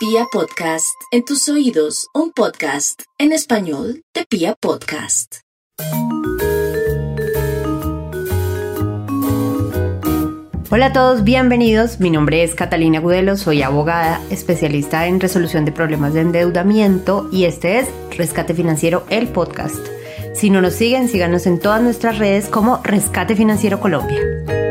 Pia Podcast, en tus oídos, un podcast en español de Pia Podcast. Hola a todos, bienvenidos. Mi nombre es Catalina Gudelo, soy abogada especialista en resolución de problemas de endeudamiento y este es Rescate Financiero, el podcast. Si no nos siguen, síganos en todas nuestras redes como Rescate Financiero Colombia.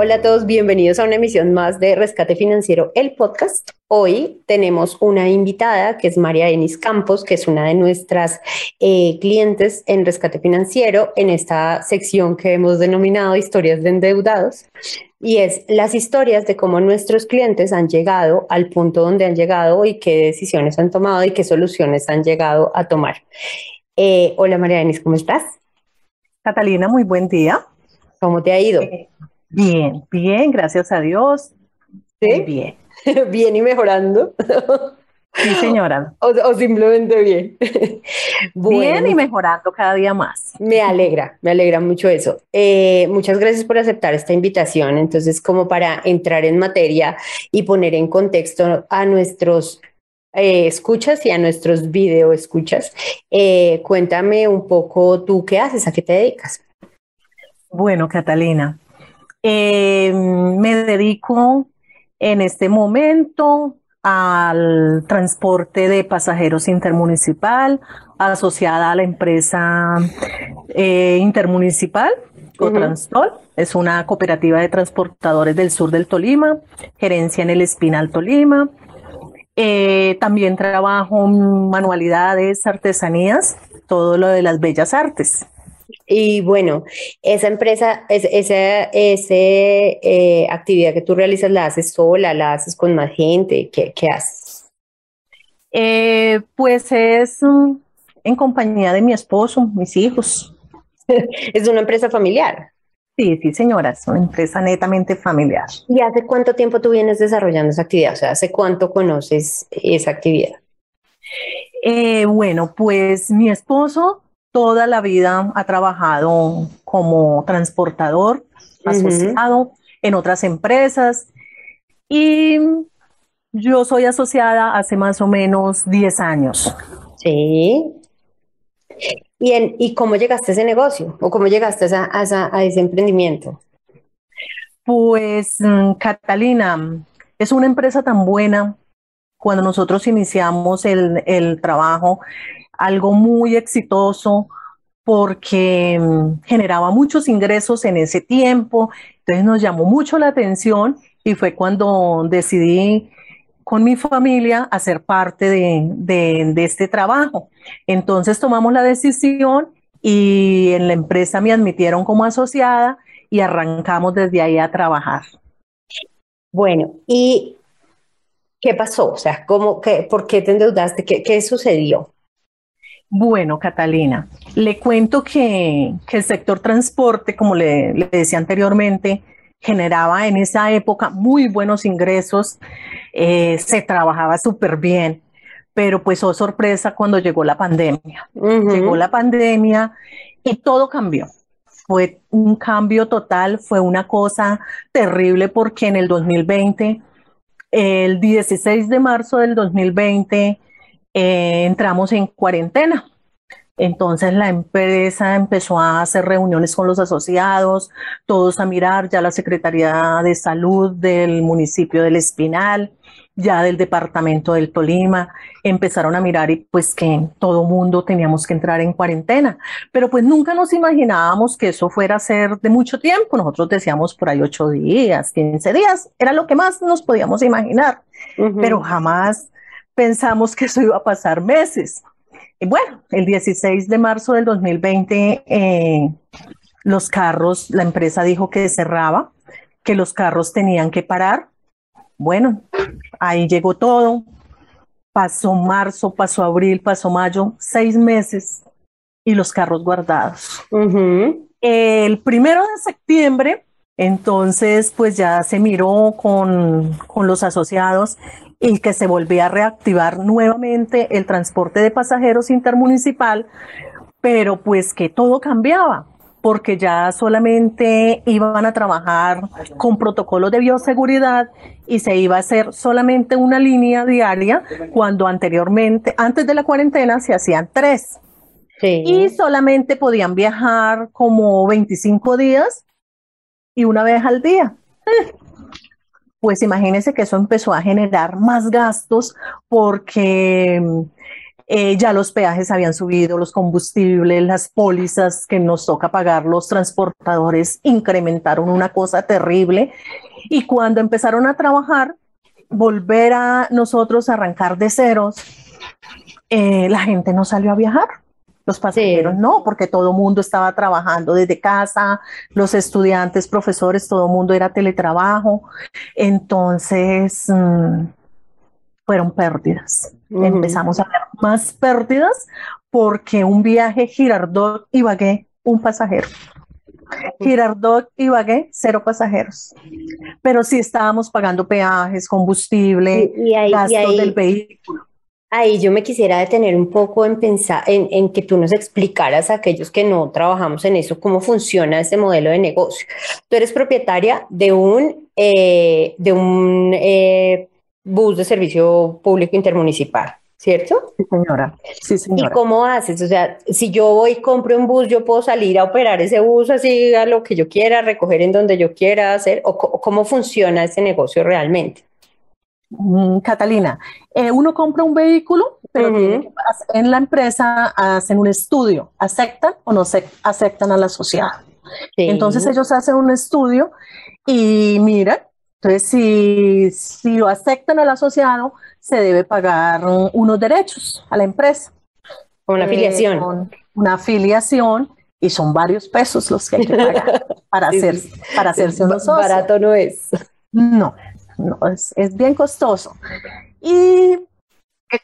Hola a todos, bienvenidos a una emisión más de Rescate Financiero, el podcast. Hoy tenemos una invitada que es María Enis Campos, que es una de nuestras eh, clientes en Rescate Financiero en esta sección que hemos denominado Historias de Endeudados. Y es las historias de cómo nuestros clientes han llegado al punto donde han llegado y qué decisiones han tomado y qué soluciones han llegado a tomar. Eh, hola María Enis, ¿cómo estás? Catalina, muy buen día. ¿Cómo te ha ido? Eh, Bien, bien, gracias a Dios. ¿Sí? bien. bien y mejorando. Sí, señora. O, simplemente bien. Bien y mejorando cada día más. Me alegra, me alegra mucho eso. Eh, muchas gracias por aceptar esta invitación. Entonces, como para entrar en materia y poner en contexto a nuestros eh, escuchas y a nuestros video escuchas, eh, cuéntame un poco tú qué haces, a qué te dedicas. Bueno, Catalina, eh, me dedico en este momento al transporte de pasajeros intermunicipal asociada a la empresa eh, intermunicipal Cotranstol. Es una cooperativa de transportadores del sur del Tolima, gerencia en el Espinal Tolima. Eh, también trabajo en manualidades, artesanías, todo lo de las bellas artes. Y bueno, esa empresa, esa, esa eh, actividad que tú realizas, ¿la haces sola? ¿La haces con más gente? ¿Qué, qué haces? Eh, pues es en compañía de mi esposo, mis hijos. es una empresa familiar. Sí, sí, señora, es una empresa netamente familiar. ¿Y hace cuánto tiempo tú vienes desarrollando esa actividad? O sea, ¿hace cuánto conoces esa actividad? Eh, bueno, pues mi esposo toda la vida ha trabajado como transportador asociado en otras empresas y yo soy asociada hace más o menos 10 años. Sí. ¿Y, ¿Y cómo llegaste a ese negocio o cómo llegaste a, a ese emprendimiento? Pues, mm, Catalina, es una empresa tan buena. Cuando nosotros iniciamos el, el trabajo, algo muy exitoso porque mm, generaba muchos ingresos en ese tiempo, entonces nos llamó mucho la atención y fue cuando decidí con mi familia hacer parte de, este trabajo. Entonces tomamos la decisión y en la empresa me admitieron como asociada y arrancamos desde ahí a trabajar. Bueno, ¿y qué pasó? O sea, ¿cómo, qué, ¿por qué te endeudaste? ¿Qué, qué sucedió? Bueno, Catalina, le cuento que, el sector transporte, como le, decía anteriormente, generaba en esa época muy buenos ingresos, eh, se trabajaba súper bien, pero pues oh sorpresa cuando llegó la pandemia. Llegó la pandemia y todo cambió. Fue un cambio total, fue una cosa terrible porque en el 2020, el 16 de marzo del 2020, eh, entramos en cuarentena. Entonces la empresa empezó a hacer reuniones con los asociados, todos a mirar ya la Secretaría de Salud del municipio del Espinal, ya del departamento del Tolima, empezaron a mirar y pues que todo mundo teníamos que entrar en cuarentena, pero pues nunca nos imaginábamos que eso fuera a ser de mucho tiempo, nosotros decíamos por ahí ocho días, quince días, era lo que más nos podíamos imaginar, pero jamás pensamos que eso iba a pasar meses. Y bueno, el 16 de marzo del 2020, eh, los carros, la empresa dijo que cerraba, que los carros tenían que parar. Bueno, ahí llegó todo. Pasó marzo, pasó abril, pasó mayo, seis meses y los carros guardados. El primero de septiembre, entonces, pues ya se miró con, con los asociados y que se volvía a reactivar nuevamente el transporte de pasajeros intermunicipal, pero pues que todo cambiaba. porque ya solamente iban a trabajar con protocolos de bioseguridad y se iba a hacer solamente una línea diaria cuando anteriormente, antes de la cuarentena, se hacían tres. Y solamente podían viajar como 25 días y una vez al día. Pues imagínense que eso empezó a generar más gastos porque eh, ya los peajes habían subido, los combustibles, las pólizas que nos toca pagar los transportadores incrementaron una cosa terrible. Y cuando empezaron a trabajar, volver a nosotros arrancar de ceros, eh, la gente no salió a viajar. Los pasajeros no, porque todo el mundo estaba trabajando desde casa, los estudiantes, profesores, todo el mundo era teletrabajo. Entonces, mm, fueron pérdidas. Empezamos a ver más pérdidas porque un viaje Girardot y Bagué, un pasajero. Girardot y Bagué, cero pasajeros. Pero sí estábamos pagando peajes, combustible, gastos del vehículo. Ahí yo me quisiera detener un poco en pensar, en, que tú nos explicaras a aquellos que no trabajamos en eso, cómo funciona este modelo de negocio. Tú eres propietaria de un, eh, de un eh, bus de servicio público intermunicipal, ¿cierto? Sí, señora. Sí, señora. ¿Y cómo haces? O sea, si yo voy y compro un bus, yo puedo salir a operar ese bus así a lo que yo quiera, recoger en donde yo quiera hacer, o cómo funciona ese negocio realmente. Mm, Catalina, eh, uno compra un vehículo, pero en la empresa hacen un estudio, aceptan o no se aceptan al asociado. Entonces ellos hacen un estudio y miran, entonces si, si lo aceptan al asociado, se debe pagar unos derechos a la empresa. Una afiliación. Eh, una afiliación y son varios pesos los que hay que pagar para, hacer, para hacerse unos socios. Barato no es. No, no, es, bien costoso. Y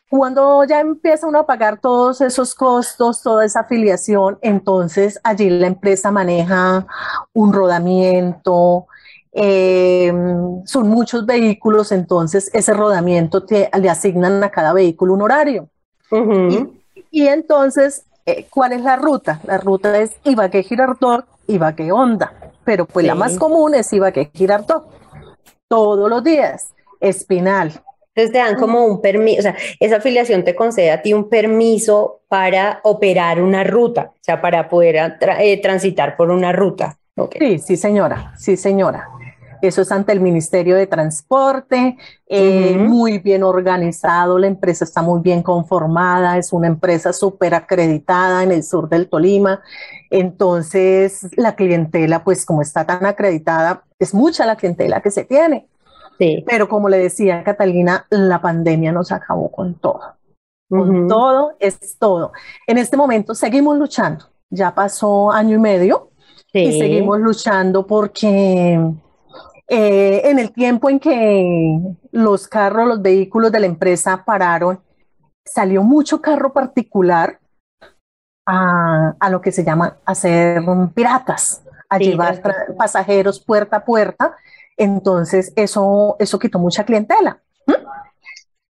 cuando ya empieza uno a pagar todos esos costos, toda esa afiliación, entonces allí la empresa maneja un rodamiento, em, son muchos vehículos, entonces ese rodamiento le asignan a cada vehículo un horario. y, entonces, eh, ¿cuál es la ruta? La ruta es Ibagué-Girardot, Ibagué-Honda, pero pues la más común es Ibagué-Girardot todos los días, espinal. Entonces te dan como un permiso, o sea, esa afiliación te concede a ti un permiso para operar una ruta, o sea, para poder eh, transitar por una ruta. Sí, sí, señora, sí, señora. Eso es ante el Ministerio de Transporte, eh, muy bien organizado, la empresa está muy bien conformada, es una empresa súper acreditada en el sur del Tolima. Entonces, la clientela, pues como está tan acreditada, es mucha la clientela que se tiene. Sí. Pero como le decía Catalina, la pandemia nos acabó con todo. Con todo es todo. En este momento seguimos luchando. Ya pasó año y medio y seguimos luchando porque eh, en el tiempo en que los carros, los vehículos de la empresa pararon, salió mucho carro particular a, lo que se llama hacer piratas, a llevar pasajeros puerta a puerta. Entonces, eso, eso quitó mucha clientela.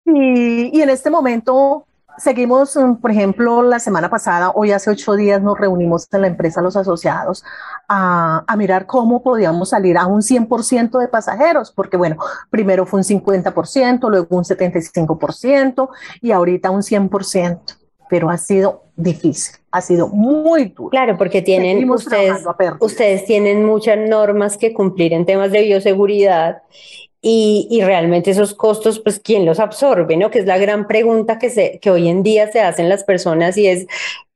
Y, y, en este momento seguimos, mm, por ejemplo, la semana pasada, hoy hace ocho días nos reunimos en la empresa los asociados a, a mirar cómo podíamos salir a un 100% de pasajeros, porque bueno, primero fue un 50%, luego un 75% y ahorita un 100%, pero ha sido difícil, ha sido muy duro. Claro, porque tienen ustedes, ustedes tienen muchas normas que cumplir en temas de bioseguridad y, realmente esos costos, pues, ¿quién los absorbe? ¿no? Que es la gran pregunta que, se, que hoy en día se hacen las personas y es,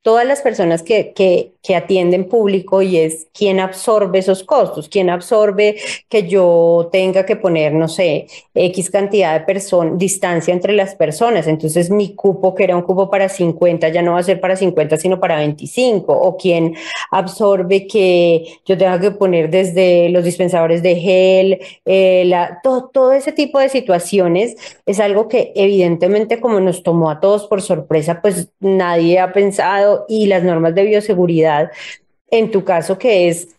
todas las personas que, que, que, atienden público y es quién absorbe esos costos, quién absorbe que yo tenga que poner, no sé, X cantidad de personas, distancia entre las personas. Entonces mi cupo, que era un cupo para 50, ya no va a ser para 50, sino para 25. O quién absorbe que yo tenga que poner desde los dispensadores de gel, eh, la, todo, todo ese tipo de situaciones es algo que evidentemente como nos tomó a todos por sorpresa, pues nadie ha pensado y las normas de bioseguridad, en tu caso que es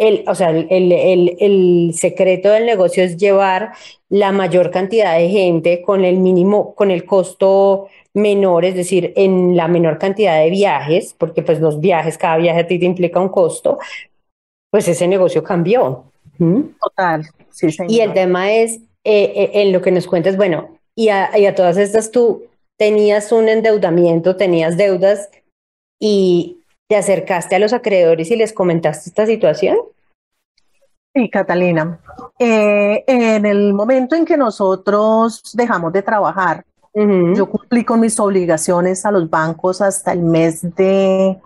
el, o sea, el, el, el, secreto del negocio es llevar la mayor cantidad de gente con el mínimo, con el costo menor, es decir, en la menor cantidad de viajes, porque pues los viajes, cada viaje a ti te implica un costo, pues ese negocio cambió. Total, sí, Y el tema es, eh, eh, en lo que nos cuentas, bueno, y a, y a todas estas tú tenías un endeudamiento, tenías deudas y te acercaste a los acreedores y les comentaste esta situación. Sí, Catalina. Eh, en el momento en que nosotros dejamos de trabajar, yo cumplí con mis obligaciones a los bancos hasta el mes de,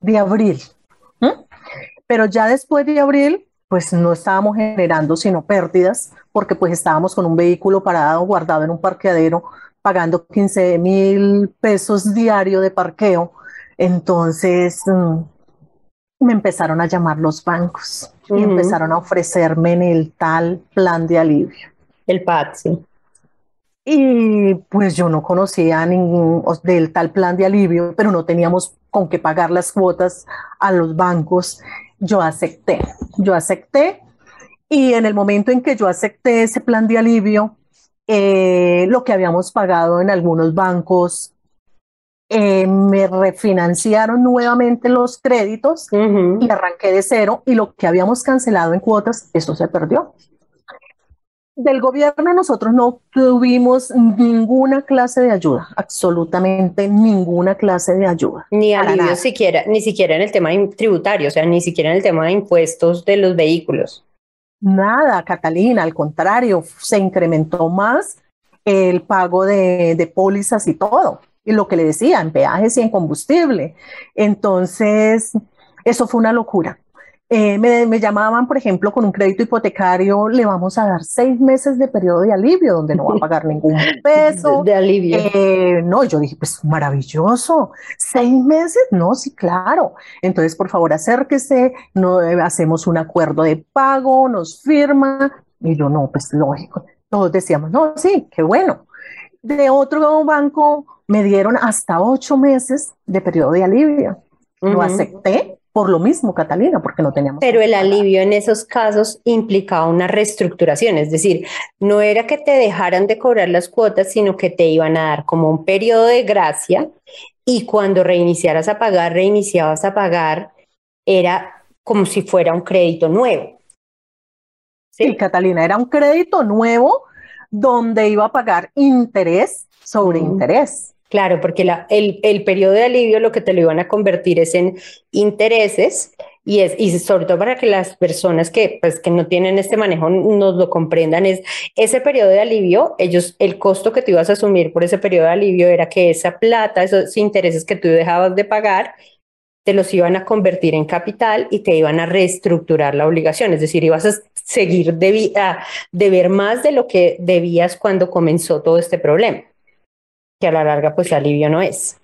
de abril. Pero ya después de abril, pues no estábamos generando sino pérdidas, porque pues estábamos con un vehículo parado, guardado en un parqueadero, pagando 15 mil pesos diario de parqueo. Entonces mm, me empezaron a llamar los bancos y empezaron a ofrecerme en el tal plan de alivio. El PAD, sí. Y pues yo no conocía ningún del tal plan de alivio, pero no teníamos con qué pagar las cuotas a los bancos. Yo acepté, yo acepté y en el momento en que yo acepté ese plan de alivio, eh, lo que habíamos pagado en algunos bancos, eh, me refinanciaron nuevamente los créditos y arranqué de cero y lo que habíamos cancelado en cuotas, eso se perdió. Del gobierno nosotros no tuvimos ninguna clase de ayuda, absolutamente ninguna clase de ayuda. Ni alivio siquiera, ni siquiera en el tema tributario, o sea, ni siquiera en el tema de impuestos de los vehículos. Nada, Catalina, al contrario, se incrementó más el pago de, de pólizas y todo. Y lo que le decía, en peajes y en combustible. Entonces, eso fue una locura. Eh, me, llamaban, por ejemplo, con un crédito hipotecario, le vamos a dar seis meses de periodo de alivio, donde no va a pagar ningún peso. De, alivio. Eh, no, yo dije, pues maravilloso. ¿Seis meses? No, sí, claro. Entonces, por favor, acérquese, no, eh, hacemos un acuerdo de pago, nos firma. Y yo, no, pues lógico. Todos decíamos, no, sí, qué bueno. De otro banco me dieron hasta ocho meses de periodo de alivio. Lo acepté por lo mismo, Catalina, porque no teníamos. Pero el alivio en esos casos implicaba una reestructuración, es decir, no era que te dejaran de cobrar las cuotas, sino que te iban a dar como un periodo de gracia y cuando reiniciaras a pagar, reiniciabas a pagar, era como si fuera un crédito nuevo. Sí, Catalina, era un crédito nuevo donde iba a pagar interés sobre interés. Claro, porque el, el, periodo de alivio lo que te lo iban a convertir es en intereses y, es, y sobre todo para que las personas que, pues, que no tienen este manejo nos lo comprendan, es ese periodo de alivio, ellos, el costo que tú ibas a asumir por ese periodo de alivio era que esa plata, esos intereses que tú dejabas de pagar, te los iban a convertir en capital y te iban a reestructurar la obligación, es decir, ibas a seguir a deber más de lo que debías cuando comenzó todo este problema que a la larga pues alivio no es.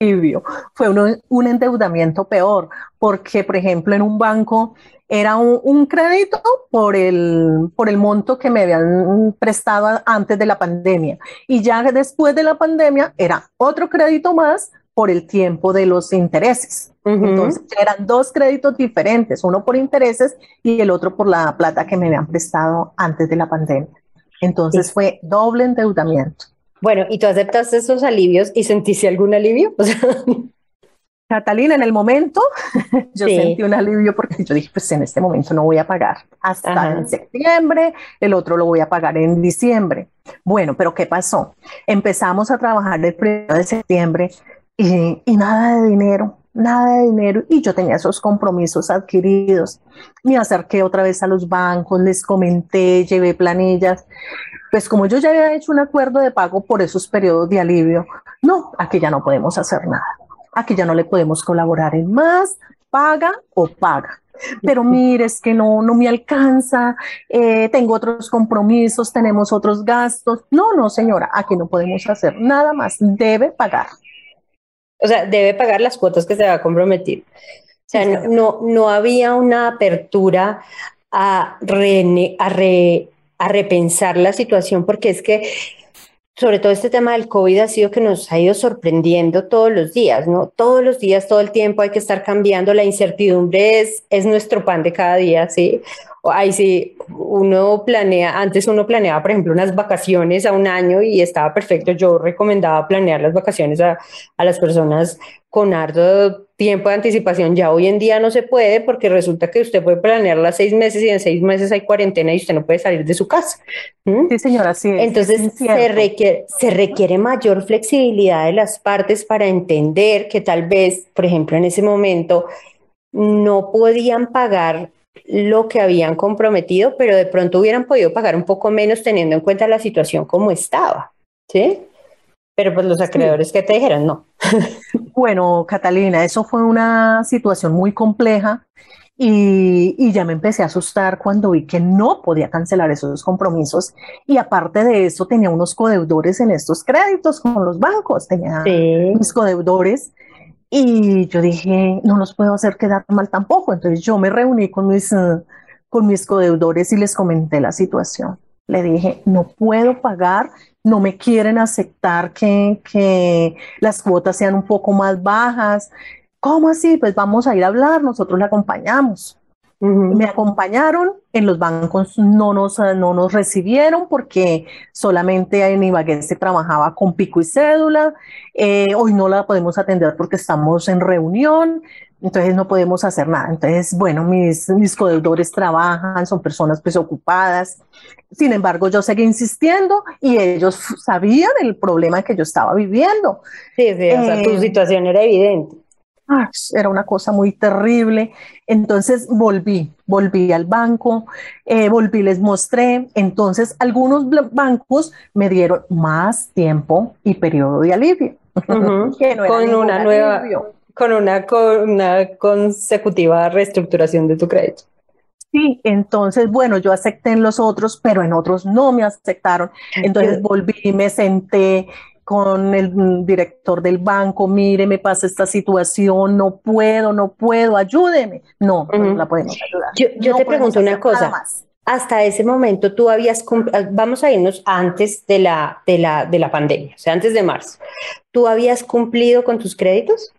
Alivio. Fue un, endeudamiento peor, porque por ejemplo en un banco era un, crédito por el, por el monto que me habían prestado antes de la pandemia y ya después de la pandemia era otro crédito más por el tiempo de los intereses. Entonces eran dos créditos diferentes, uno por intereses y el otro por la plata que me habían prestado antes de la pandemia. Entonces fue doble endeudamiento. Bueno, ¿y tú aceptaste esos alivios y sentiste algún alivio? Catalina, en el momento yo sentí un alivio porque yo dije, pues en este momento no voy a pagar hasta en septiembre, el otro lo voy a pagar en diciembre. Bueno, pero ¿qué pasó? Empezamos a trabajar el primero de septiembre y, y nada de dinero, nada de dinero y yo tenía esos compromisos adquiridos. Me acerqué otra vez a los bancos, les comenté, llevé planillas pues como yo ya había hecho un acuerdo de pago por esos periodos de alivio, no, aquí ya no podemos hacer nada. Aquí ya no le podemos colaborar en más, paga o paga. Pero mire, es que no, no me alcanza, eh, tengo otros compromisos, tenemos otros gastos. No, no, señora, aquí no podemos hacer nada más, debe pagar. O sea, debe pagar las cuotas que se va a comprometer. O sea, no, no, no había una apertura a, re, a re, a repensar la situación, porque es que sobre todo este tema del COVID ha sido que nos ha ido sorprendiendo todos los días, ¿no? Todos los días, todo el tiempo hay que estar cambiando, la incertidumbre es, es nuestro pan de cada día, ¿sí? Ahí sí, uno planea, antes uno planeaba, por ejemplo, unas vacaciones a un año y estaba perfecto. Yo recomendaba planear las vacaciones a, a las personas con harto tiempo de anticipación. Ya hoy en día no se puede porque resulta que usted puede planearlas seis meses y en seis meses hay cuarentena y usted no puede salir de su casa. ¿Mm? Sí, señora, sí. Entonces se, requiere, se requiere mayor flexibilidad de las partes para entender que tal vez, por ejemplo, en ese momento no podían pagar lo que habían comprometido, pero de pronto hubieran podido pagar un poco menos teniendo en cuenta la situación como estaba, ¿sí? Pero pues los acreedores que te dijeron, no. bueno, Catalina, eso fue una situación muy compleja y, y, ya me empecé a asustar cuando vi que no podía cancelar esos compromisos y aparte de eso tenía unos codeudores en estos créditos con los bancos, tenía mis codeudores y yo dije, no los puedo hacer quedar mal tampoco. Entonces yo me reuní con mis, uh, con mis codeudores y les comenté la situación. Le dije, no puedo pagar, no me quieren aceptar que, que las cuotas sean un poco más bajas. ¿Cómo así? Pues vamos a ir a hablar, nosotros le acompañamos. Me acompañaron, en los bancos no nos, no nos recibieron porque solamente en Ibagué se trabajaba con pico y cédula. Eh, hoy no la podemos atender porque estamos en reunión, entonces no podemos hacer nada. Entonces, bueno, mis, mis codeudores trabajan, son personas pues ocupadas. Sin embargo, yo seguí insistiendo y ellos sabían el problema que yo estaba viviendo. Sí, sí, o sea, tu eh, situación era evidente era una cosa muy terrible. Entonces volví, volví al banco, eh, volví, les mostré. Entonces algunos bancos me dieron más tiempo y periodo de alivio. con una nueva, con una, con una consecutiva reestructuración de tu crédito. Sí, entonces, bueno, yo acepté en los otros, pero en otros no me aceptaron. Entonces volví, me senté, con el director del banco, mire, me pasa esta situación, no puedo, no puedo, ayúdeme. No, no la podemos ayudar. Yo, te pregunto una cosa. Hasta ese momento tú habías, vamos a irnos antes de la, de, la, de la pandemia, o sea, antes de marzo. ¿Tú habías cumplido con tus créditos?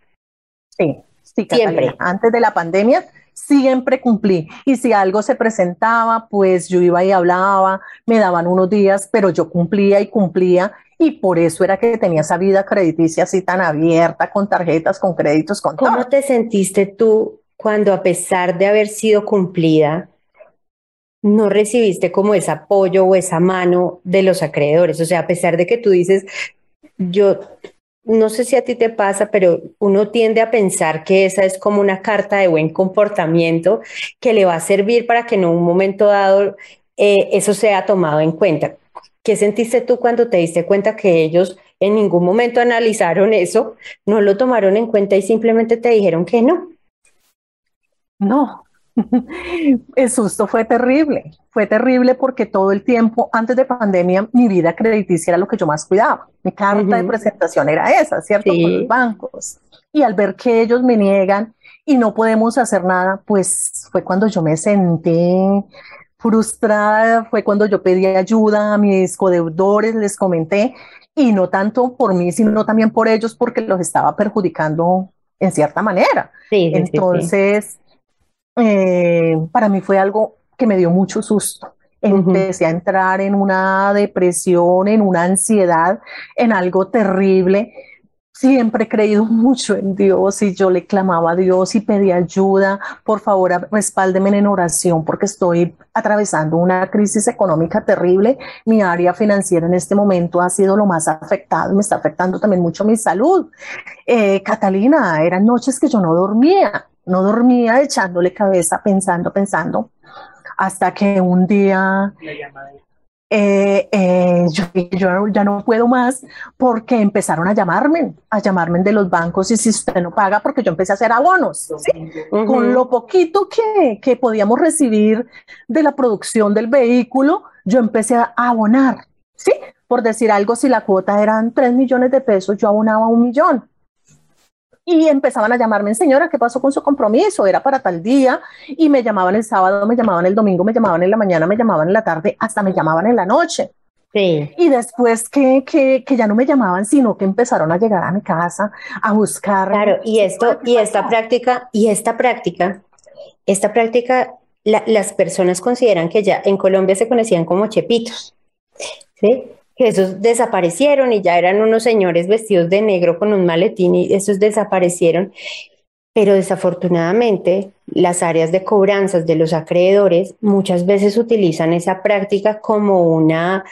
Sí, sí, siempre. Antes de la pandemia, siempre cumplí. Y si algo se presentaba, pues yo iba y hablaba, me daban unos días, pero yo cumplía y cumplía y por eso era que tenía esa vida crediticia así tan abierta, con tarjetas, con créditos, con ¿Cómo te sentiste tú cuando a pesar de haber sido cumplida, no recibiste como ese apoyo o esa mano de los acreedores? O sea, a pesar de que tú dices, yo no sé si a ti te pasa, pero uno tiende a pensar que esa es como una carta de buen comportamiento que le va a servir para que en un momento dado eh, eso sea tomado en cuenta. ¿Qué sentiste tú cuando te diste cuenta que ellos en ningún momento analizaron eso, no lo tomaron en cuenta y simplemente te dijeron que no? No, el susto fue terrible, fue terrible porque todo el tiempo, antes de pandemia, mi vida crediticia era lo que yo más cuidaba. Mi carta de presentación era esa, ¿cierto? Con los bancos. Y al ver que ellos me niegan y no podemos hacer nada, pues fue cuando yo me senté frustrada fue cuando yo pedí ayuda a mis codeudores, les comenté, y no tanto por mí, sino también por ellos, porque los estaba perjudicando en cierta manera. Entonces, eh, para mí fue algo que me dio mucho susto. Empecé a entrar en una depresión, en una ansiedad, en algo terrible siempre he creído mucho en Dios y yo le clamaba a Dios y pedía ayuda. Por favor, respáldeme en oración porque estoy atravesando una crisis económica terrible. Mi área financiera en este momento ha sido lo más afectado. Me está afectando también mucho mi salud. Eh, Catalina, eran noches que yo no dormía, no dormía echándole cabeza, pensando, pensando, hasta que un día eh, eh, yo, yo, ya no puedo más porque empezaron a llamarme, a llamarme de los bancos y si usted no paga, porque yo empecé a hacer abonos, con lo poquito que, que, podíamos recibir de la producción del vehículo, yo empecé a abonar, ¿sí? Por decir algo, si la cuota eran 3 millones de pesos, yo abonaba un millón y empezaban a llamarme, señora, ¿qué pasó con su compromiso? Era para tal día y me llamaban el sábado, me llamaban el domingo, me llamaban en la mañana, me llamaban en la tarde, hasta me llamaban en la noche. Sí. Y después que, que, que, ya no me llamaban, sino que empezaron a llegar a mi casa a buscar. Claro, y esto, y esta práctica, y esta práctica, esta práctica, las personas consideran que ya en Colombia se conocían como chepitos, ¿sí? Esos desaparecieron y ya eran unos señores vestidos de negro con un maletín y esos desaparecieron. Pero desafortunadamente las áreas de cobranzas de los acreedores muchas veces utilizan esa práctica como una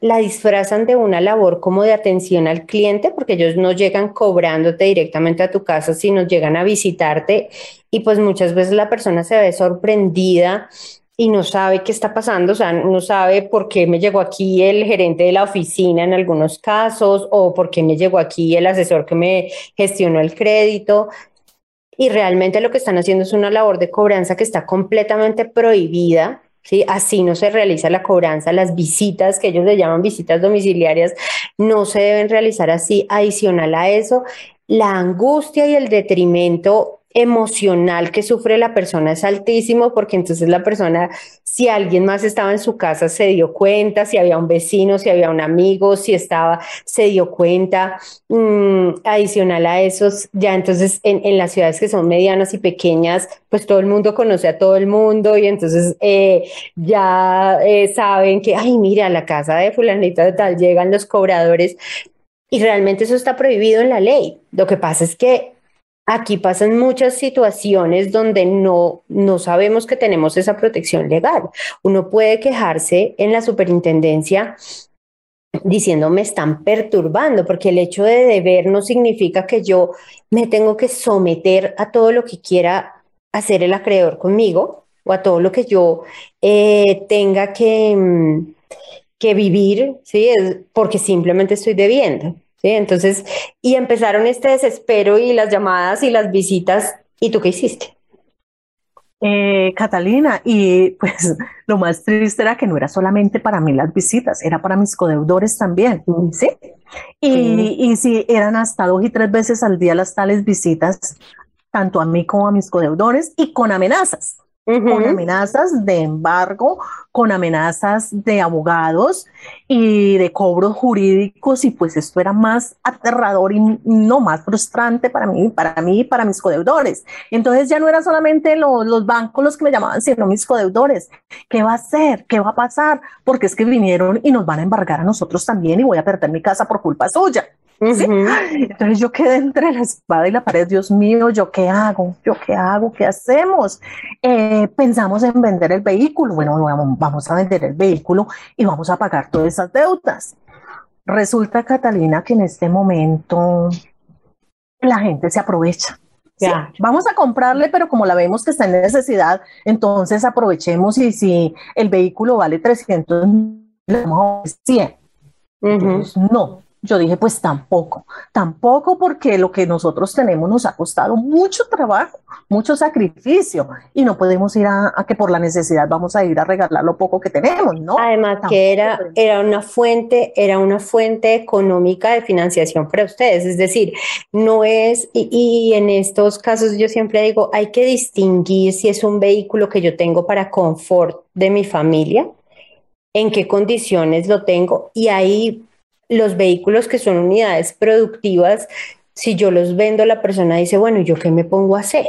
la disfrazan de una labor como de atención al cliente, porque ellos no llegan cobrándote directamente a tu casa, sino llegan a visitarte y pues muchas veces la persona se ve sorprendida y no sabe qué está pasando, o sea, no sabe por qué me llegó aquí el gerente de la oficina en algunos casos o por qué me llegó aquí el asesor que me gestionó el crédito. Y realmente lo que están haciendo es una labor de cobranza que está completamente prohibida ¿sí? Así no se realiza la cobranza, las visitas que ellos le llaman visitas domiciliarias no se deben realizar así. Adicional a eso, la angustia y el detrimento emocional que sufre la persona es altísimo porque entonces la persona, si alguien más estaba en su casa, se dio cuenta, si había un vecino, si había un amigo, si estaba, se dio cuenta. Mm, adicional a eso, ya entonces en, en, las ciudades que son medianas y pequeñas, pues todo el mundo conoce a todo el mundo y entonces eh, ya eh, saben que, ay, mira, la casa de fulanita de tal llegan los cobradores. Y realmente eso está prohibido en la ley. Lo que pasa es que Aquí pasan muchas situaciones donde no, no sabemos que tenemos esa protección legal. Uno puede quejarse en la superintendencia diciendo me están perturbando, porque el hecho de deber no significa que yo me tengo que someter a todo lo que quiera hacer el acreedor conmigo o a todo lo que yo eh, tenga que, mm, que vivir, ¿sí? porque simplemente estoy debiendo. Entonces, y empezaron este desespero y las llamadas y las visitas. ¿Y tú qué hiciste? Eh, Catalina, y pues lo más triste era que no era solamente para mí las visitas, era para mis codeudores también, ¿sí? Y, y si eran hasta dos y tres veces al día las tales visitas, tanto a mí como a mis codeudores, y con amenazas con amenazas de embargo, con amenazas de abogados y de cobros jurídicos y pues esto era más aterrador y no más frustrante para mí, para mí y para mis codeudores. Entonces ya no era solamente los bancos los que me llamaban, sino mis codeudores. ¿Qué va a hacer? ¿Qué va a pasar? Porque es que vinieron y nos van a embargar a nosotros también y voy a perder mi casa por culpa suya. Entonces yo quedé entre la espada y la pared, Dios mío, ¿yo qué hago? ¿Yo qué hago? ¿Qué hacemos? Eh, pensamos en vender el vehículo, bueno, vamos a vender el vehículo y vamos a pagar todas esas deudas. Resulta, Catalina, que en este momento la gente se aprovecha. Vamos a comprarle, pero como la vemos que está en necesidad, entonces aprovechemos y si el vehículo vale 300, le damos 100. no, yo dije, pues tampoco, tampoco porque lo que nosotros tenemos nos ha costado mucho trabajo, mucho sacrificio y no podemos ir a, que por la necesidad vamos a ir a regalar lo poco que tenemos, ¿no? Además que era, era una fuente, era una fuente económica de financiación para ustedes, es decir, no es, y, y en estos casos yo siempre digo, hay que distinguir si es un vehículo que yo tengo para confort de mi familia, en qué condiciones lo tengo y ahí los vehículos que son unidades productivas, si yo los vendo, la persona dice, bueno, ¿yo qué me pongo a hacer?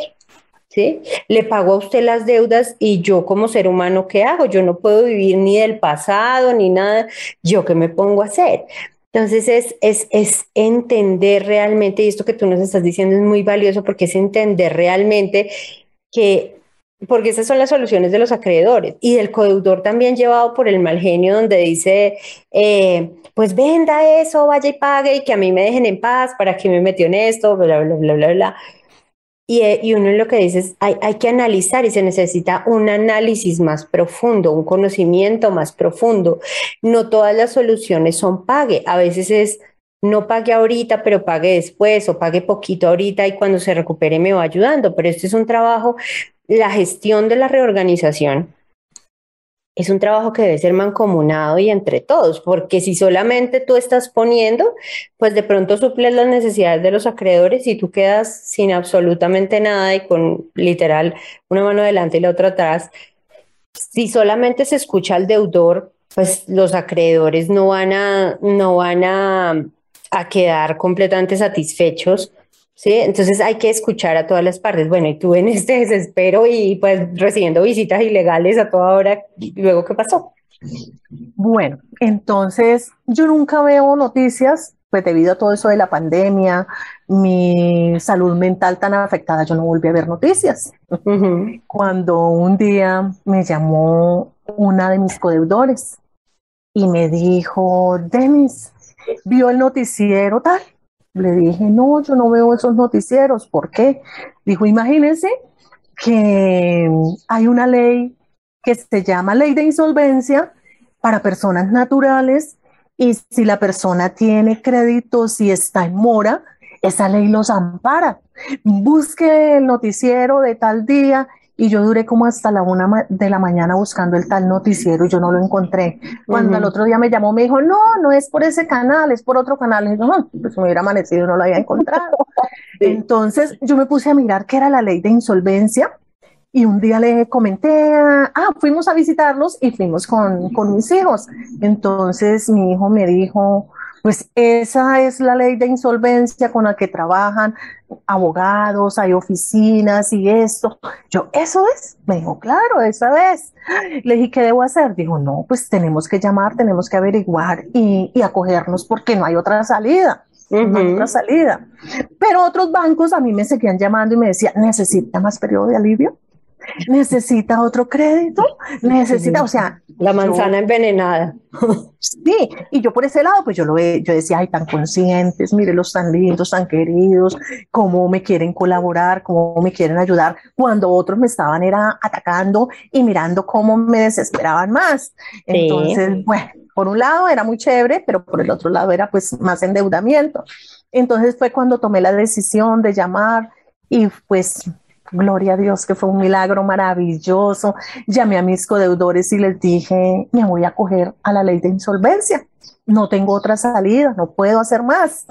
¿Sí? Le pago a usted las deudas y yo como ser humano, ¿qué hago? Yo no puedo vivir ni del pasado ni nada. ¿Yo qué me pongo a hacer? Entonces es, es, es entender realmente, y esto que tú nos estás diciendo es muy valioso porque es entender realmente que porque esas son las soluciones de los acreedores y del codeudor también llevado por el mal genio donde dice, eh, pues venda eso, vaya y pague y que a mí me dejen en paz, para que me metió en esto, bla, bla, bla, bla, bla. Y, eh, y uno lo que dice es, hay, hay que analizar y se necesita un análisis más profundo, un conocimiento más profundo. No todas las soluciones son pague, a veces es no pague ahorita, pero pague después o pague poquito ahorita y cuando se recupere me va ayudando. Pero este es un trabajo la gestión de la reorganización es un trabajo que debe ser mancomunado y entre todos, porque si solamente tú estás poniendo, pues de pronto suples las necesidades de los acreedores y tú quedas sin absolutamente nada y con literal una mano adelante y la otra atrás. Si solamente se escucha al deudor, pues los acreedores no van a, no van a, a quedar completamente satisfechos. ¿Sí? Entonces hay que escuchar a todas las partes. Bueno, y tú en este desespero y pues recibiendo visitas ilegales a toda hora, ¿y luego qué pasó? Bueno, entonces yo nunca veo noticias, pues debido a todo eso de la pandemia, mi salud mental tan afectada, yo no volví a ver noticias. Cuando un día me llamó una de mis codeudores y me dijo, Denis, ¿vio el noticiero tal? Le dije, no, yo no veo esos noticieros. ¿Por qué? Dijo, imagínense que hay una ley que se llama ley de insolvencia para personas naturales y si la persona tiene créditos y está en mora, esa ley los ampara. Busque el noticiero de tal día y yo duré como hasta la una de la mañana buscando el tal noticiero y yo no lo encontré. Cuando el otro día me llamó, me dijo, no, no es por ese canal, es por otro canal. Y yo, no, pues me hubiera amanecido y no lo había encontrado. Entonces yo me puse a mirar qué era la ley de insolvencia y un día le comenté, ah, fuimos a visitarlos y fuimos con, con mis hijos. Entonces mi hijo me dijo, pues esa es la ley de insolvencia con la que trabajan abogados, hay oficinas y esto. Yo, eso es. Me dijo, claro, esa es. Le dije, ¿qué debo hacer? Dijo, no, pues tenemos que llamar, tenemos que averiguar y, acogernos porque no hay otra salida. No hay otra salida. Pero otros bancos a mí me seguían llamando y me decían, ¿necesita más periodo de alivio? Necesita otro crédito, necesita, o sea... La manzana envenenada. Sí, y yo por ese lado, pues yo lo yo decía, ay, tan conscientes, mire los tan lindos, tan queridos, cómo me quieren colaborar, cómo me quieren ayudar, cuando otros me estaban era atacando y mirando cómo me desesperaban más. Entonces, bueno, por un lado era muy chévere, pero por el otro lado era pues más endeudamiento. Entonces fue cuando tomé la decisión de llamar y pues Gloria a Dios, que fue un milagro maravilloso. Llamé a mis codeudores y les dije, me voy a coger a la ley de insolvencia. No tengo otra salida, no puedo hacer más.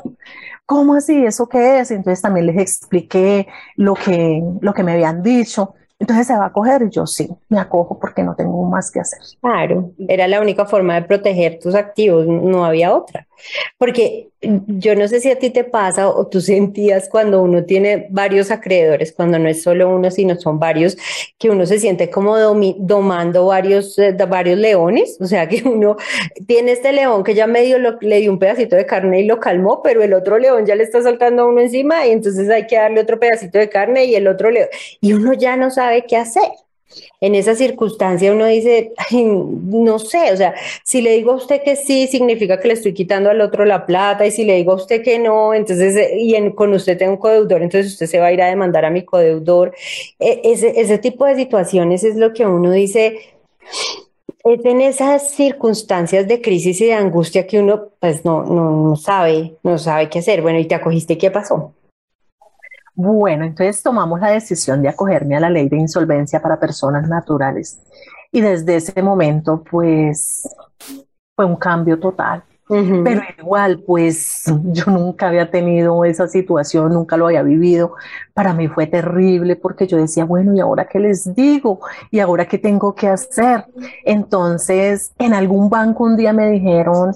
¿Cómo así? ¿Eso qué es? Entonces también les expliqué lo que, lo que me habían dicho. Entonces se va a coger y yo sí, me acojo porque no tengo más que hacer. Claro, era la única forma de proteger tus activos, no había otra. Porque yo no sé si a ti te pasa o tú sentías cuando uno tiene varios acreedores, cuando no es solo uno, sino son varios, que uno se siente como domando varios, eh, varios leones, o sea que uno tiene este león que ya medio le dio un pedacito de carne y lo calmó, pero el otro león ya le está saltando a uno encima y entonces hay que darle otro pedacito de carne y el otro león, y uno ya no sabe qué hacer en esa circunstancia uno dice, no sé, o sea, si le digo a usted que sí, significa que le estoy quitando al otro la plata, y si le digo a usted que no, entonces, eh, y con usted tengo un codeudor, entonces usted se va a ir a demandar a mi codeudor. E, ese, tipo de situaciones es lo que uno dice, es en esas circunstancias de crisis y de angustia que uno pues no, no sabe, no sabe qué hacer. Bueno, y te acogiste, ¿qué pasó? Bueno, entonces tomamos la decisión de acogerme a la ley de insolvencia para personas naturales. Y desde ese momento, pues, fue un cambio total. Pero igual, pues yo nunca había tenido esa situación, nunca lo había vivido. Para mí fue terrible porque yo decía, bueno, ¿y ahora qué les digo? ¿Y ahora qué tengo que hacer? Entonces, en algún banco un día me dijeron,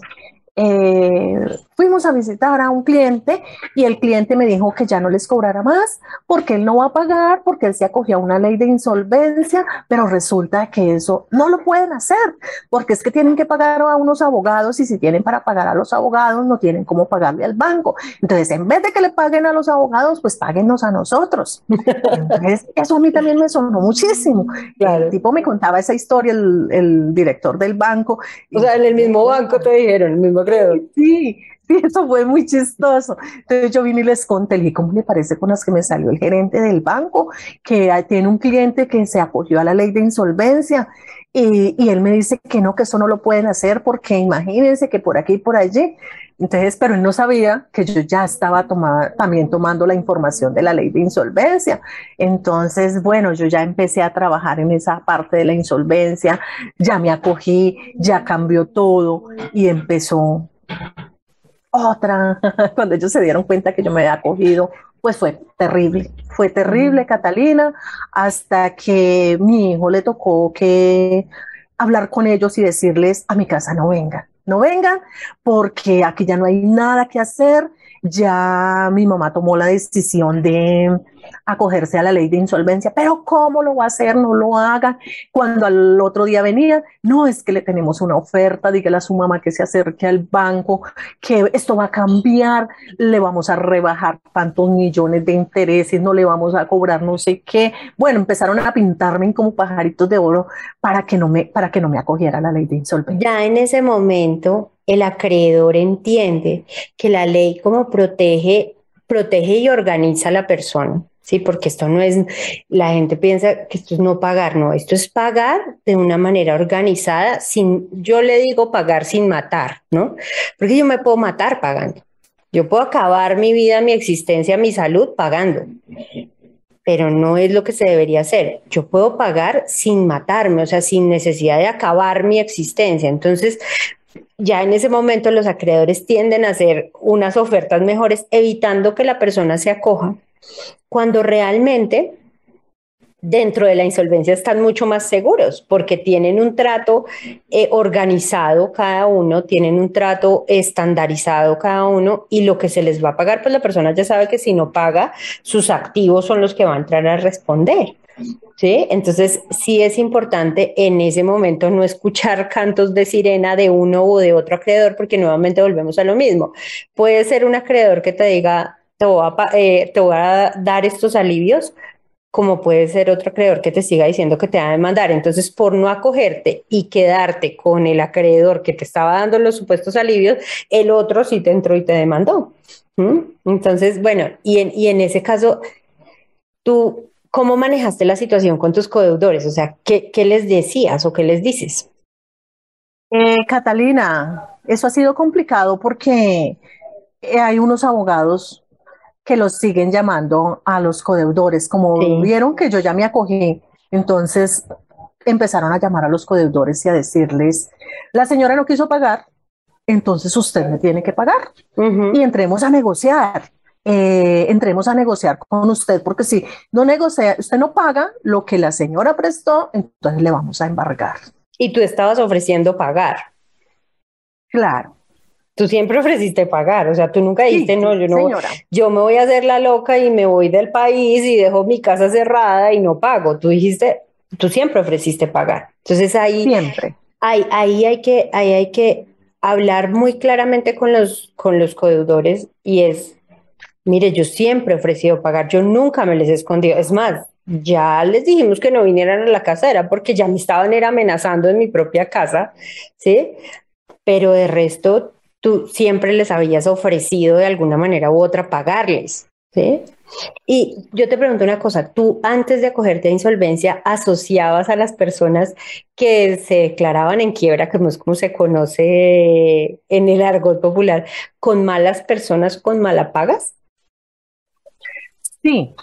eh, fuimos a visitar a un cliente y el cliente me dijo que ya no les cobrara más porque él no va a pagar, porque él se acogió a una ley de insolvencia, pero resulta que eso no lo pueden hacer porque es que tienen que pagar a unos abogados y si tienen para pagar a los abogados no tienen cómo pagarle al banco. Entonces, en vez de que le paguen a los abogados, pues páguenos a nosotros. Entonces, eso a mí también me sonó muchísimo. El tipo me contaba esa historia, el, el director del banco. O sea, en el mismo banco te dijeron, el mismo creo. Sí, eso fue muy chistoso. Entonces yo vine y les conté, le dije, ¿cómo le parece con las que me salió el gerente del banco? Que tiene un cliente que se acogió a la ley de insolvencia y, y, él me dice que no, que eso no lo pueden hacer porque imagínense que por aquí y por allí. Entonces, pero él no sabía que yo ya estaba tomada, también tomando la información de la ley de insolvencia. Entonces, bueno, yo ya empecé a trabajar en esa parte de la insolvencia, ya me acogí, ya cambió todo y empezó otra, cuando ellos se dieron cuenta que yo me había acogido, pues fue terrible, fue terrible, Catalina, hasta que mi hijo le tocó que hablar con ellos y decirles, a mi casa no vengan, no vengan porque aquí ya no hay nada que hacer, ya mi mamá tomó la decisión de acogerse a la ley de insolvencia, pero ¿cómo lo va a hacer? No lo haga. Cuando al otro día venía, no es que le tenemos una oferta, dígale a su mamá que se acerque al banco, que esto va a cambiar, le vamos a rebajar tantos millones de intereses, no le vamos a cobrar no sé qué. Bueno, empezaron a pintarme como pajaritos de oro para que no me, para que no me acogiera a la ley de insolvencia. Ya en ese momento el acreedor entiende que la ley como protege, protege y organiza a la persona. Sí, porque esto no es, la gente piensa que esto es no pagar, no, esto es pagar de una manera organizada, sin, yo le digo pagar sin matar, ¿no? Porque yo me puedo matar pagando, yo puedo acabar mi vida, mi existencia, mi salud pagando, pero no es lo que se debería hacer. Yo puedo pagar sin matarme, o sea, sin necesidad de acabar mi existencia. Entonces, ya en ese momento los acreedores tienden a hacer unas ofertas mejores, evitando que la persona se acoja, cuando realmente dentro de la insolvencia están mucho más seguros porque tienen un trato eh, organizado cada uno, tienen un trato estandarizado cada uno y lo que se les va a pagar, pues la persona ya sabe que si no paga, sus activos son los que van a entrar a responder. ¿Sí? Entonces, sí es importante en ese momento no escuchar cantos de sirena de uno o de otro acreedor, porque nuevamente volvemos a lo mismo. Puede ser un acreedor que te diga, te voy a, eh, te voy a dar estos alivios, como puede ser otro acreedor que te siga diciendo que te va a demandar. Entonces, por no acogerte y quedarte con el acreedor que te estaba dando los supuestos alivios, el otro sí te entró y te demandó. Entonces, bueno, y en, y en ese caso, tú ¿Cómo manejaste la situación con tus codeudores? O sea, ¿qué, qué les decías o qué les dices? Eh, Catalina, eso ha sido complicado porque eh, hay unos abogados que los siguen llamando a los codeudores. Como vieron que yo ya me acogí, entonces empezaron a llamar a los codeudores y a decirles, la señora no quiso pagar, entonces usted me tiene que pagar y entremos a negociar. Eh, entremos a negociar con usted, porque si no negocia, usted no paga lo que la señora prestó, entonces le vamos a embargar. Y tú estabas ofreciendo pagar. Claro. Tú siempre ofreciste pagar, o sea, tú nunca dijiste, no, yo no, yo me voy a hacer la loca y me voy del país y dejo mi casa cerrada y no pago. Tú dijiste, tú siempre ofreciste pagar. Entonces ahí, siempre. Ahí, ahí hay que, ahí hay que hablar muy claramente con los, con los codeudores y es Mire, yo siempre he ofrecido pagar, yo nunca me les he escondido. Es más, ya les dijimos que no vinieran a la casa, era porque ya me estaban era amenazando en mi propia casa, ¿sí? Pero de resto, tú siempre les habías ofrecido de alguna manera u otra pagarles, ¿sí? Y yo te pregunto una cosa, tú antes de acogerte a insolvencia asociabas a las personas que se declaraban en quiebra, que es como se conoce en el argot popular, con malas personas, con malapagas? Sí,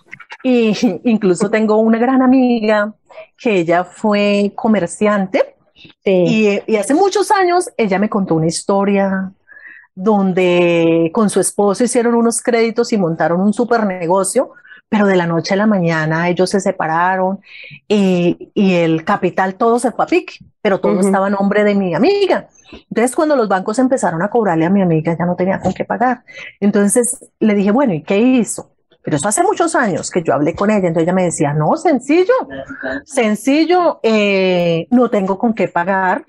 y incluso tengo una gran amiga que ella fue comerciante y, y, hace muchos años ella me contó una historia donde con su esposo hicieron unos créditos y montaron un super negocio, pero de la noche a la mañana ellos se separaron y, y el capital todo se fue a pique, pero todo estaba a nombre de mi amiga. Entonces, cuando los bancos empezaron a cobrarle a mi amiga, ya no tenía con qué pagar. Entonces le dije, bueno, ¿y qué hizo? Pero eso hace muchos años que yo hablé con ella, entonces ella me decía, no, sencillo, sencillo, eh, no tengo con qué pagar,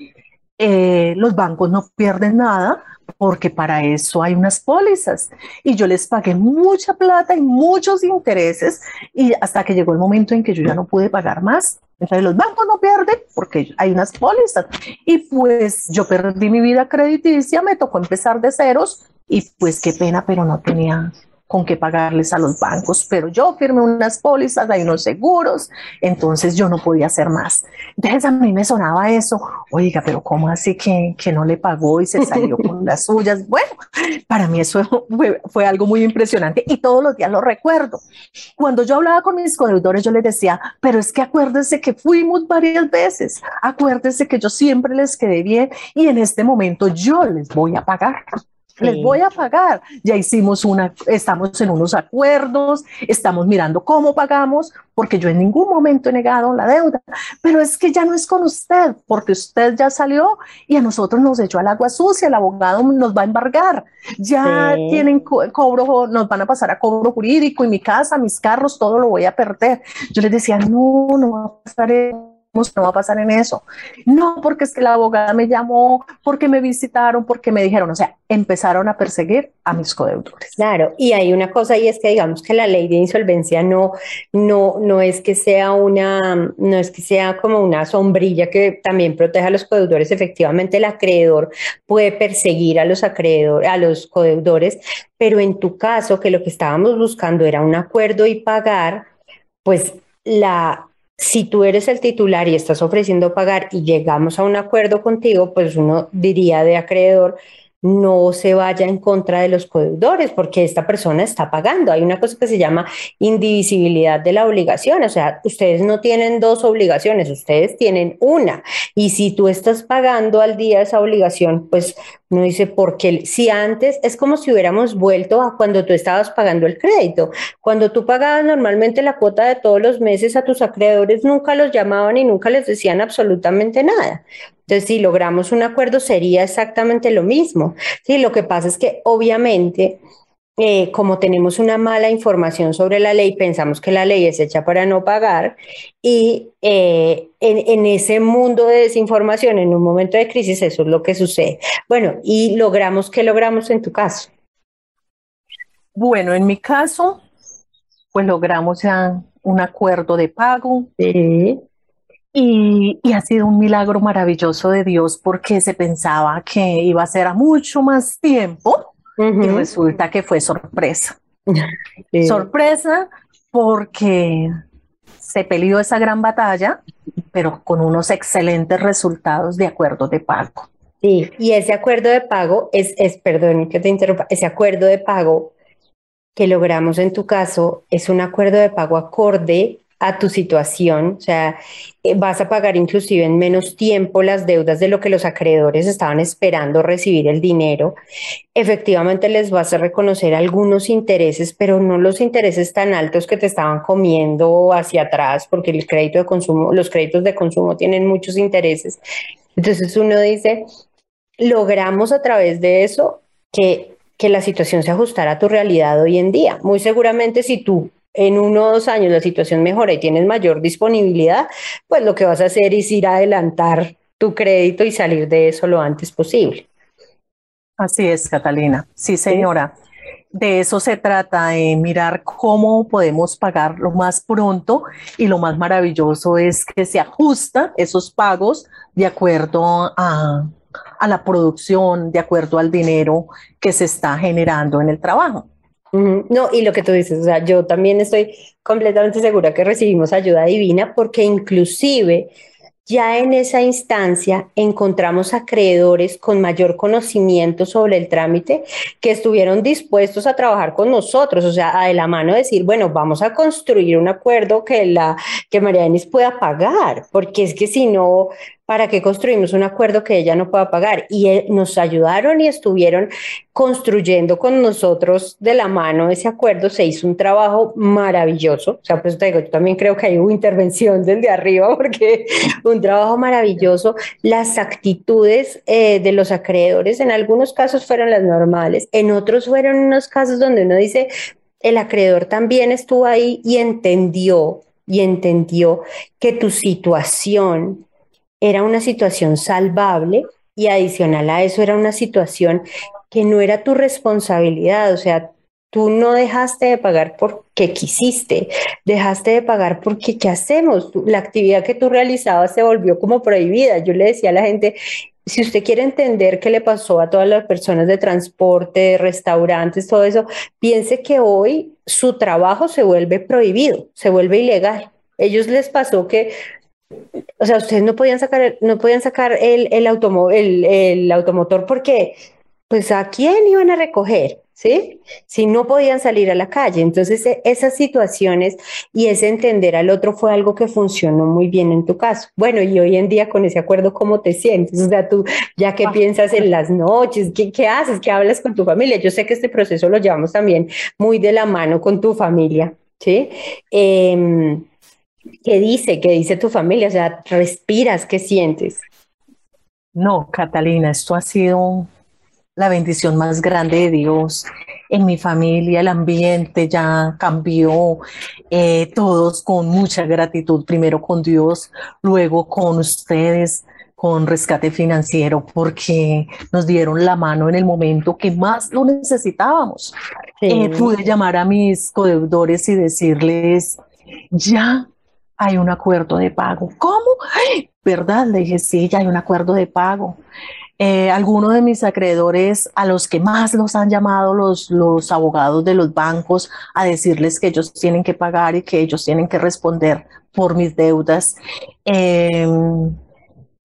eh, los bancos no pierden nada porque para eso hay unas pólizas. Y yo les pagué mucha plata y muchos intereses y hasta que llegó el momento en que yo ya no pude pagar más. Entonces los bancos no pierden porque hay unas pólizas. Y pues yo perdí mi vida crediticia, me tocó empezar de ceros y pues qué pena, pero no tenía con qué pagarles a los bancos, pero yo firmé unas pólizas, hay unos seguros, entonces yo no podía hacer más. Entonces a mí me sonaba eso, oiga, pero ¿cómo así que, que no le pagó y se salió con las suyas? Bueno, para mí eso fue, fue, algo muy impresionante y todos los días lo recuerdo. Cuando yo hablaba con mis corredores, yo les decía, pero es que acuérdense que fuimos varias veces, acuérdense que yo siempre les quedé bien y en este momento yo les voy a pagar les voy a pagar. Ya hicimos una, estamos en unos acuerdos, estamos mirando cómo pagamos, porque yo en ningún momento he negado la deuda, pero es que ya no es con usted, porque usted ya salió y a nosotros nos echó al agua sucia, el abogado nos va a embargar, ya tienen cobro, nos van a pasar a cobro jurídico y mi casa, mis carros, todo lo voy a perder. Yo les decía, no, no va a pasar eso no va a pasar en eso. No, porque es que la abogada me llamó, porque me visitaron, porque me dijeron, o sea, empezaron a perseguir a mis codeudores. Claro, y hay una cosa y es que digamos que la ley de insolvencia no, no, no es que sea una, no es que sea como una sombrilla que también proteja a los codeudores. Efectivamente, el acreedor puede perseguir a los acreedores, a los codeudores, pero en tu caso, que lo que estábamos buscando era un acuerdo y pagar, pues la, si tú eres el titular y estás ofreciendo pagar y llegamos a un acuerdo contigo, pues uno diría de acreedor, no se vaya en contra de los codeudores porque esta persona está pagando. Hay una cosa que se llama indivisibilidad de la obligación, o sea, ustedes no tienen dos obligaciones, ustedes tienen una. Y si tú estás pagando al día esa obligación, pues no dice, porque si antes es como si hubiéramos vuelto a cuando tú estabas pagando el crédito. Cuando tú pagabas normalmente la cuota de todos los meses a tus acreedores, nunca los llamaban y nunca les decían absolutamente nada. Entonces, si logramos un acuerdo, sería exactamente lo mismo. Sí, lo que pasa es que obviamente eh, como tenemos una mala información sobre la ley, pensamos que la ley es hecha para no pagar y eh, en, ese mundo de desinformación, en un momento de crisis, eso es lo que sucede. Bueno, y logramos, ¿qué logramos en tu caso? Bueno, en mi caso, pues logramos ya un acuerdo de pago. Y, y, ha sido un milagro maravilloso de Dios porque se pensaba que iba a ser a mucho más tiempo y resulta que fue sorpresa. Sorpresa porque se peleó esa gran batalla, pero con unos excelentes resultados de acuerdo de pago. Sí, y ese acuerdo de pago es, es, perdón que te interrumpa, ese acuerdo de pago que logramos en tu caso es un acuerdo de pago acorde a tu situación, o sea, eh, vas a pagar inclusive en menos tiempo las deudas de lo que los acreedores estaban esperando recibir el dinero. Efectivamente les vas a reconocer algunos intereses, pero no los intereses tan altos que te estaban comiendo hacia atrás, porque el crédito de consumo, los créditos de consumo tienen muchos intereses. Entonces uno dice, logramos a través de eso que que la situación se ajustara a tu realidad hoy en día. Muy seguramente si tú en uno o dos años la situación mejora y tienes mayor disponibilidad, pues lo que vas a hacer es ir a adelantar tu crédito y salir de eso lo antes posible. Así es, Catalina. Sí, señora. De eso se trata, de mirar cómo podemos pagar lo más pronto y lo más maravilloso es que se ajustan esos pagos de acuerdo a, a la producción, de acuerdo al dinero que se está generando en el trabajo. No, y lo que tú dices, o sea, yo también estoy completamente segura que recibimos ayuda divina porque inclusive ya en esa instancia encontramos acreedores con mayor conocimiento sobre el trámite que estuvieron dispuestos a trabajar con nosotros, o sea, a de la mano decir, bueno, vamos a construir un acuerdo que la que María Denis pueda pagar, porque es que si no ¿para qué construimos un acuerdo que ella no pueda pagar? Y eh, nos ayudaron y estuvieron construyendo con nosotros de la mano ese acuerdo. Se hizo un trabajo maravilloso. O sea, pues te digo, yo también creo que hay una intervención desde arriba porque un trabajo maravilloso. Las actitudes eh, de los acreedores en algunos casos fueron las normales, en otros fueron unos casos donde uno dice, el acreedor también estuvo ahí y entendió y entendió que tu situación era una situación salvable y adicional a eso era una situación que no era tu responsabilidad, o sea, tú no dejaste de pagar porque quisiste, dejaste de pagar porque ¿qué hacemos? La actividad que tú realizabas se volvió como prohibida. Yo le decía a la gente, si usted quiere entender qué le pasó a todas las personas de transporte, restaurantes, todo eso, piense que hoy su trabajo se vuelve prohibido, se vuelve ilegal. Ellos les pasó que o sea, ustedes no podían sacar, no podían sacar el, el, automóvil, el, automotor porque, pues, ¿a quién iban a recoger? ¿Sí? Si no podían salir a la calle. Entonces, e, esas situaciones y ese entender al otro fue algo que funcionó muy bien en tu caso. Bueno, y hoy en día con ese acuerdo, ¿cómo te sientes? O sea, tú, ya que piensas en las noches, ¿qué, ¿qué haces? ¿Qué hablas con tu familia? Yo sé que este proceso lo llevamos también muy de la mano con tu familia, ¿sí? Eh, ¿Qué dice? ¿Qué dice tu familia? O sea, respiras, ¿qué sientes? No, Catalina, esto ha sido la bendición más grande de Dios. En mi familia el ambiente ya cambió, eh, todos con mucha gratitud, primero con Dios, luego con ustedes, con rescate financiero, porque nos dieron la mano en el momento que más lo necesitábamos. Eh, pude llamar a mis codeudores y decirles, ya hay un acuerdo de pago. ¿Cómo? ¿Verdad? Le dije, sí, ya hay un acuerdo de pago. Eh, algunos de mis acreedores a los que más los han llamado los, los abogados de los bancos a decirles que ellos tienen que pagar y que ellos tienen que responder por mis deudas, em,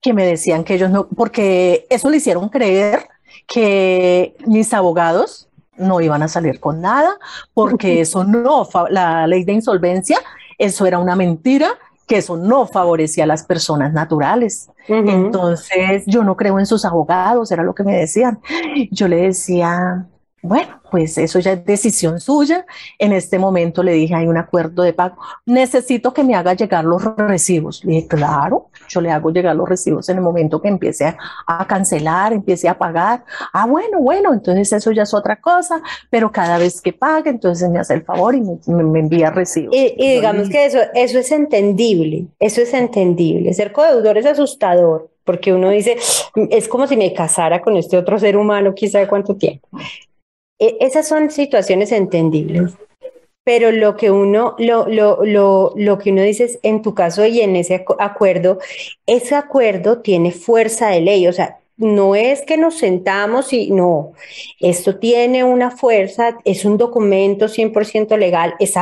que me decían que ellos no, porque eso le hicieron creer que mis abogados no iban a salir con nada, porque eso no, la ley de insolvencia, eso era una mentira que eso no favorecía a las personas naturales. Entonces, yo no creo en sus abogados, era lo que me decían. Yo le decía, bueno, pues eso ya es decisión suya. En este momento le dije, hay un acuerdo de pago. Necesito que me haga llegar los recibos. Le dije, claro, yo le hago llegar los recibos en el momento que empiece a, cancelar, empiece a pagar. Ah, bueno, bueno, entonces eso ya es otra cosa, pero cada vez que pague, entonces me hace el favor y me, envía recibos. Y, digamos que eso, eso es entendible, eso es entendible. Ser codeudor es asustador porque uno dice, es como si me casara con este otro ser humano, quizá cuánto tiempo. E, esas son situaciones entendibles. Pero lo que uno, lo, lo, lo, lo que uno dice es, en tu caso y en ese acuerdo, ese acuerdo tiene fuerza de ley. O sea, no es que nos sentamos y no, esto tiene una fuerza, es un documento 100% legal, es,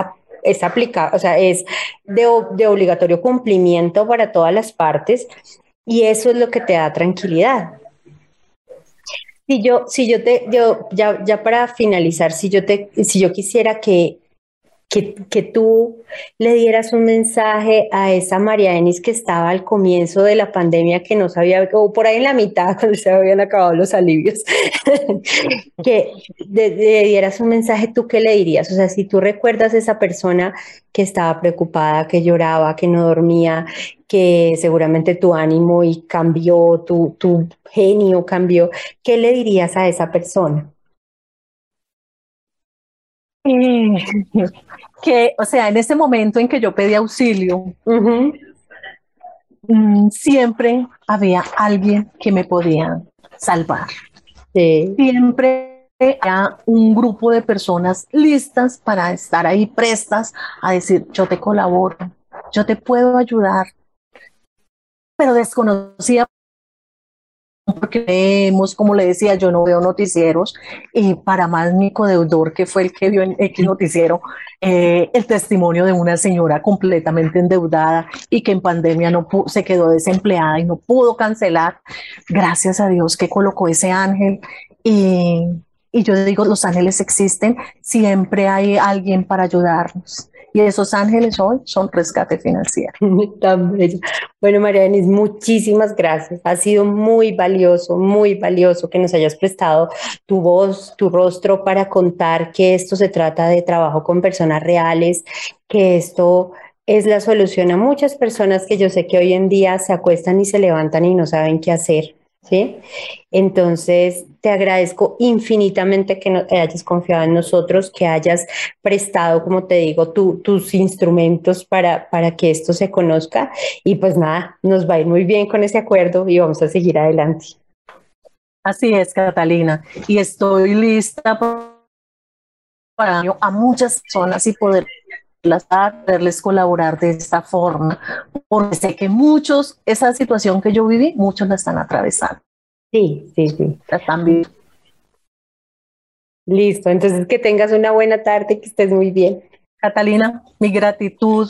es aplicado, o sea, es de, de obligatorio cumplimiento para todas las partes y eso es lo que te da tranquilidad. Si yo, si yo te, yo, ya, ya para finalizar, si yo te, si yo quisiera que, que, que, tú le dieras un mensaje a esa María Denis que estaba al comienzo de la pandemia, que no sabía, o por ahí en la mitad, cuando se habían acabado los alivios, que le, dieras un mensaje, ¿tú qué le dirías? O sea, si tú recuerdas a esa persona que estaba preocupada, que lloraba, que no dormía, que seguramente tu ánimo y cambió, tu, tu genio cambió, ¿qué le dirías a esa persona? Eh, que, o sea, en ese momento en que yo pedí auxilio, mm, siempre había alguien que me podía salvar. Siempre había un grupo de personas listas para estar ahí prestas a decir, yo te colaboro, yo te puedo ayudar, pero desconocía porque vemos, como le decía, yo no veo noticieros y para más mi codeudor, que fue el que vio en X noticiero, eh, el testimonio de una señora completamente endeudada y que en pandemia no se quedó desempleada y no pudo cancelar, gracias a Dios que colocó ese ángel y, y yo digo, los ángeles existen, siempre hay alguien para ayudarnos. Y esos ángeles hoy son rescate financiero. Bueno, María muchísimas gracias. Ha sido muy valioso, muy valioso que nos hayas prestado tu voz, tu rostro para contar que esto se trata de trabajo con personas reales, que esto es la solución a muchas personas que yo sé que hoy en día se acuestan y se levantan y no saben qué hacer. ¿Sí? Entonces, te agradezco infinitamente que hayas confiado en nosotros, que hayas prestado, como te digo, tus instrumentos para, para que esto se conozca. Y pues nada, nos va a ir muy bien con ese acuerdo y vamos a seguir adelante. Así es, Catalina. Y estoy lista para a muchas personas y poder poderles colaborar de esta forma, porque sé que muchos, esa situación que yo viví, muchos la están atravesando. Sí, sí, sí. También. Listo, entonces que tengas una buena tarde, que estés muy bien. Catalina, mi gratitud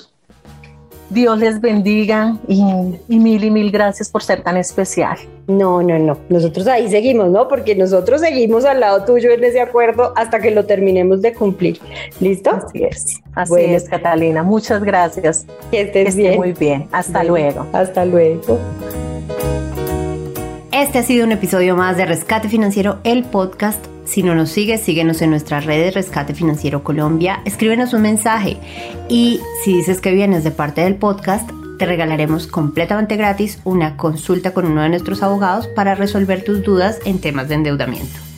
Dios les bendiga y, mil y mil gracias por ser tan especial. No, no, no. Nosotros ahí seguimos, ¿no? Porque nosotros seguimos al lado tuyo en ese acuerdo hasta que lo terminemos de cumplir. ¿Listo? Así es. Así es, Catalina. Muchas gracias. Que estés bien. muy bien. Hasta luego. Hasta luego. Este ha sido un episodio más de Rescate Financiero, el podcast Si no nos sigues, síguenos en nuestras redes Rescate Financiero Colombia, escríbenos un mensaje y si dices que vienes de parte del podcast, te regalaremos completamente gratis una consulta con uno de nuestros abogados para resolver tus dudas en temas de endeudamiento.